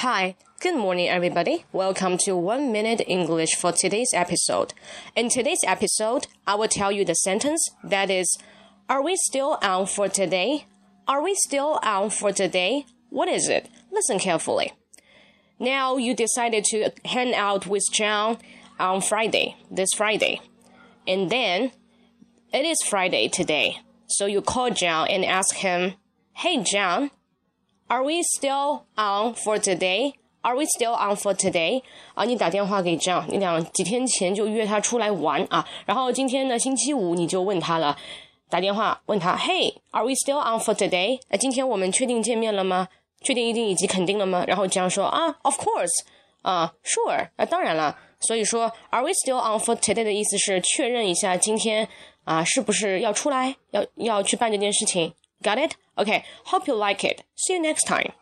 Hi, good morning, everybody. Welcome to One Minute English for today's episode. In today's episode, I will tell you the sentence that is, Are we still on for today? Are we still on for today? What is it? Listen carefully. Now you decided to hang out with John on Friday, this Friday. And then it is Friday today. So you call John and ask him, Hey John, are we still on for today? Are we still on for today? 啊，你打电话给 John，你两几天前就约他出来玩啊，然后今天呢星期五你就问他了，打电话问他，Hey，Are we still on for today？呃，今天我们确定见面了吗？确定一定以及肯定了吗？然后 John 说啊，Of course，啊，Sure，啊，当然了。所以说，Are we still on for today 的意思是确认一下今天啊是不是要出来，要要去办这件事情。Got it? Okay. Hope you like it. See you next time.